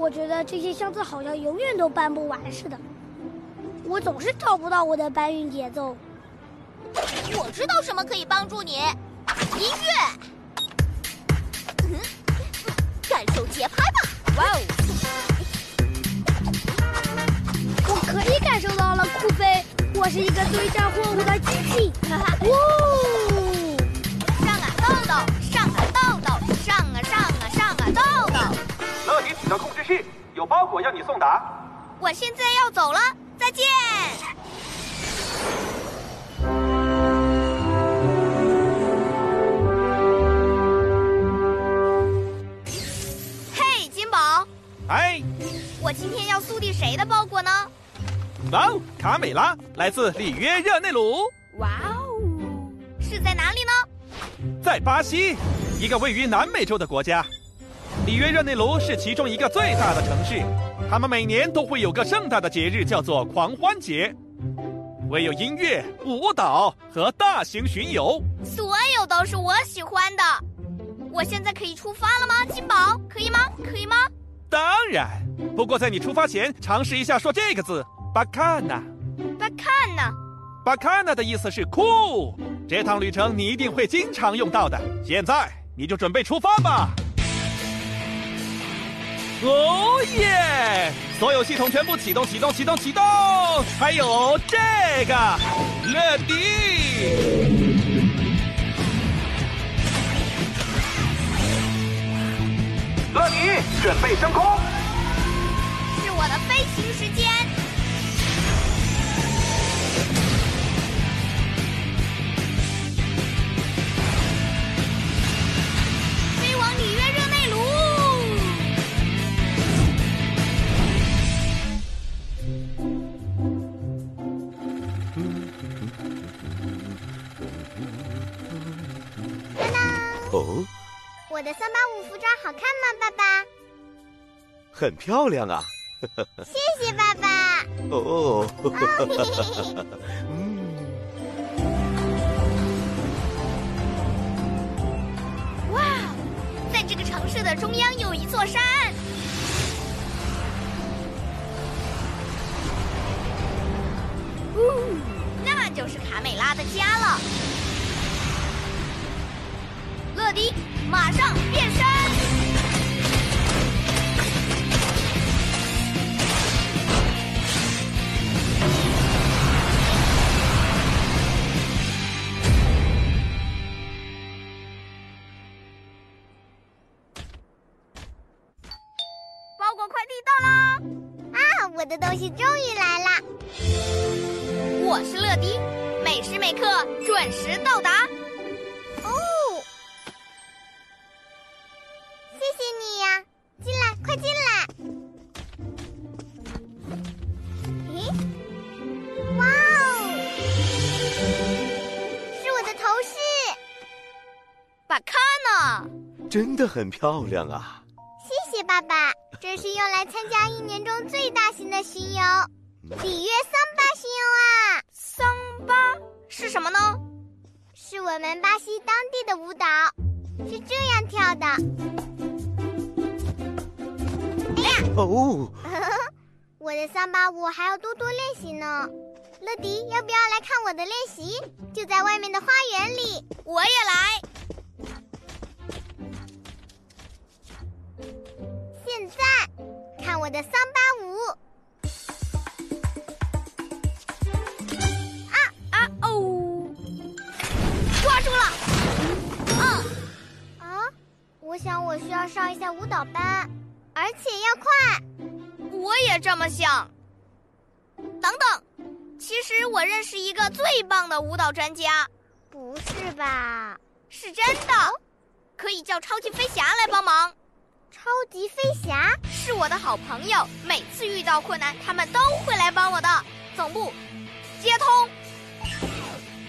我觉得这些箱子好像永远都搬不完似的，我总是找不到我的搬运节奏。我知道什么可以帮助你，音乐。嗯，感受节拍吧！哇哦，我可以感受到了，酷飞，我是一个堆栈货物的机器。哈哈，哦，包裹要你送达。我现在要走了，再见。嘿，金宝，哎，我今天要速递谁的包裹呢？哇哦，卡美拉来自里约热内卢，哇哦，是在哪里呢？在巴西，一个位于南美洲的国家。里约热内卢是其中一个最大的城市，他们每年都会有个盛大的节日，叫做狂欢节，唯有音乐、舞蹈和大型巡游。所有都是我喜欢的。我现在可以出发了吗，金宝？可以吗？可以吗？当然，不过在你出发前，尝试一下说这个字“巴卡纳”。巴看呢？巴卡纳的意思是酷，这趟旅程你一定会经常用到的。现在你就准备出发吧。哦耶！所有系统全部启动，启动，启动，启动！还有这个，乐迪。乐迪，准备升空。是我的飞行三八五服装好看吗，爸爸？很漂亮啊！谢谢爸爸。哦，哇，在这个城市的中央有一座山。呜，那就是卡美拉的家了。乐迪，马上变身！包裹快递到啦！啊，我的东西终于来了。我是乐迪，每时每刻准时到达。把看呢？真的很漂亮啊！谢谢爸爸，这是用来参加一年中最大型的巡游——里约桑巴巡游啊！桑巴是什么呢？是我们巴西当地的舞蹈，是这样跳的。哦，我的桑巴舞还要多多练习呢。乐迪，要不要来看我的练习？就在外面的花园里。我也来。现在看我的桑巴舞。啊啊哦！抓住了！嗯，啊，我想我需要上一下舞蹈班，而且要快。我也这么想。等等，其实我认识一个最棒的舞蹈专家，不是吧？是真的，可以叫超级飞侠来帮忙。超级飞侠是我的好朋友，每次遇到困难，他们都会来帮我的。总部接通，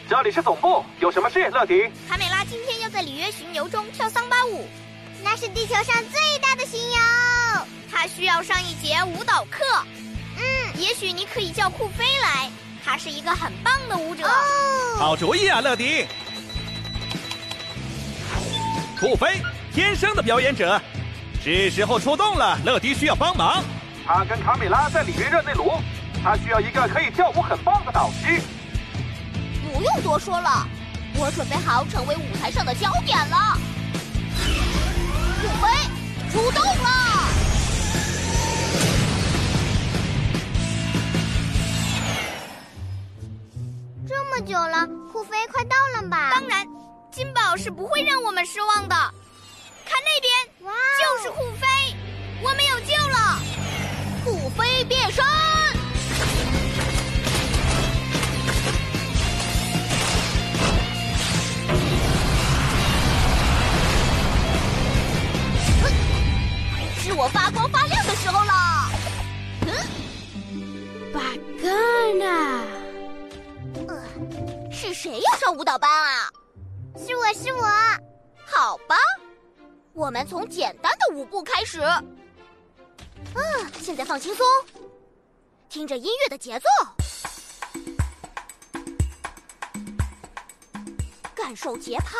这里是总部，有什么事，乐迪？卡美拉今天要在里约巡游中跳桑巴舞，那是地球上最大的巡游。他需要上一节舞蹈课。嗯，也许你可以叫酷飞来，他是一个很棒的舞者。哦，好主意啊，乐迪！酷飞，天生的表演者，是时候出动了。乐迪需要帮忙，他跟卡米拉在里约热内卢，他需要一个可以跳舞很棒的导师。不用多说了，我准备好成为舞台上的焦点了。酷飞，出动了！这么久了，酷飞快到了吧？当然，金宝是不会让我们失望的。看那边，哇，就是酷飞，我们有救了！酷飞变身，是我发光发亮的时候了。嗯巴嘎纳，是谁要上舞蹈班啊？是我是我。好吧，我们从简单的舞步开始。嗯，现在放轻松，听着音乐的节奏，感受节拍。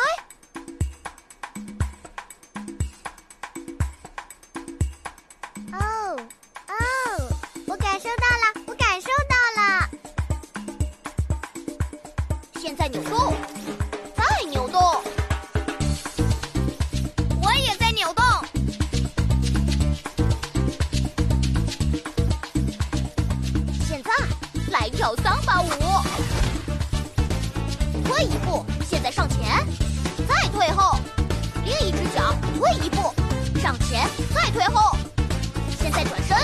哦哦，我感受到了，我感受到了。现在扭动，方法五，退一步，现在上前，再退后，另一只脚退一步，上前，再退后，现在转身，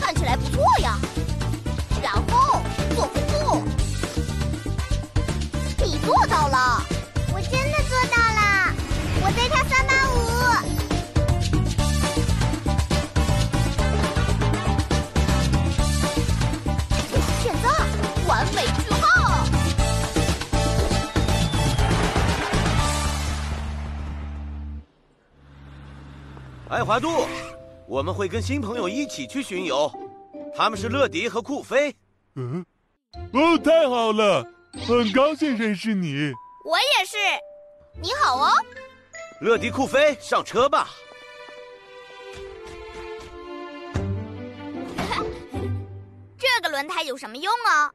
看起来不错呀。然后做弓步。你做到了，爱华度，我们会跟新朋友一起去巡游，他们是乐迪和酷飞。嗯，哦，太好了，很高兴认识你。我也是，你好哦。乐迪、酷飞，上车吧。这个轮胎有什么用啊？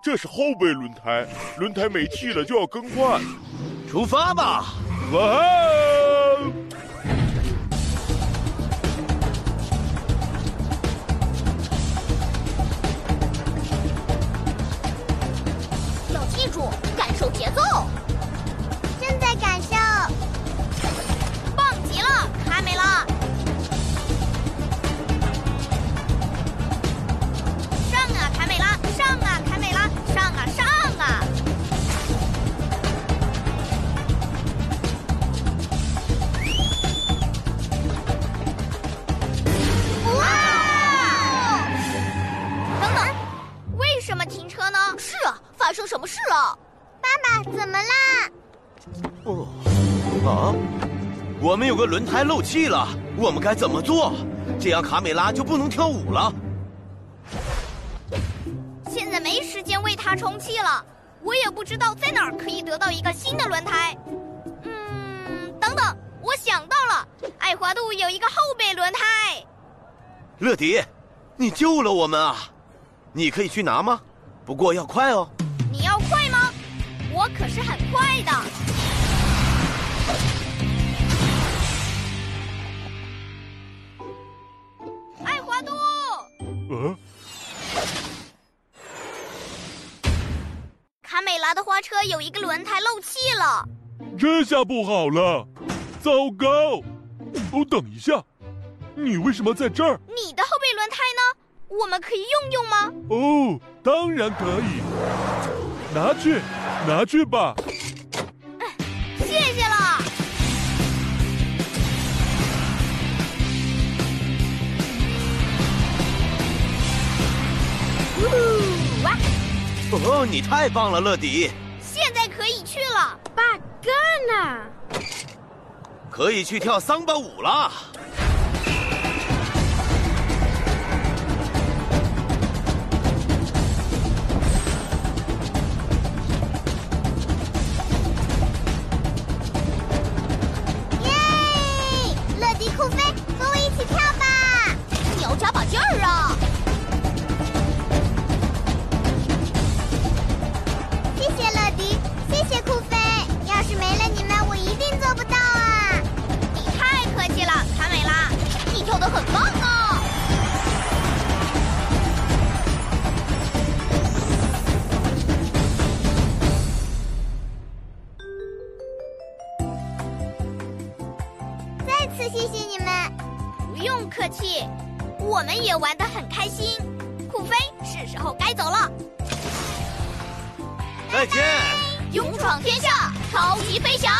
这是后备轮胎，轮胎没气了就要更换。出发吧！哇住感受节奏，正在感受。棒极了，卡美拉！什么事了？爸爸，怎么啦？哦，啊，我们有个轮胎漏气了，我们该怎么做？这样卡美拉就不能跳舞了。现在没时间为它充气了，我也不知道在哪儿可以得到一个新的轮胎。嗯，等等，我想到了，爱华度有一个后备轮胎。乐迪，你救了我们啊！你可以去拿吗？不过要快哦。我可是很快的。爱华多，嗯，卡美拉的花车有一个轮胎漏气了。这下不好了，糟糕！哦，等一下，你为什么在这儿？你的后备轮胎呢？我们可以用用吗？哦，当然可以，拿去拿去吧。谢谢了。哦，你太棒了，乐迪。现在可以去了，巴嘎纳。可以去跳桑巴舞了。不用客气，我们也玩得很开心。酷飞是时候该走了。拜拜，勇闯天下，超级飞侠。